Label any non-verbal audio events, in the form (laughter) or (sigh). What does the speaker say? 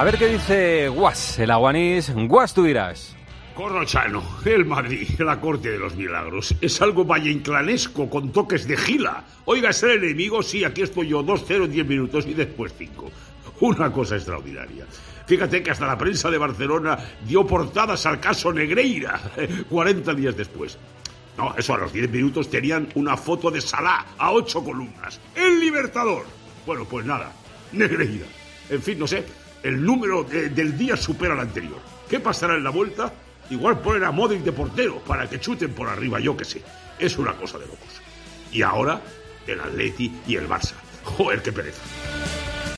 A ver qué dice Guas, el aguanís. Guas, tú dirás. Corrochano, el Madrid, la corte de los milagros. Es algo valleinclanesco con toques de gila. Oiga, es el enemigo, sí, aquí estoy yo, 2-0 en 10 minutos y después 5. Una cosa extraordinaria. Fíjate que hasta la prensa de Barcelona dio portadas al caso Negreira (laughs) 40 días después. No, eso a los 10 minutos tenían una foto de Salah a 8 columnas. ¡El Libertador! Bueno, pues nada, Negreira. En fin, no sé, el número del día supera al anterior. ¿Qué pasará en la vuelta? Igual poner a Modric de portero para que chuten por arriba, yo que sé. Es una cosa de locos. Y ahora, el Atleti y el Barça. Joder, qué pereza.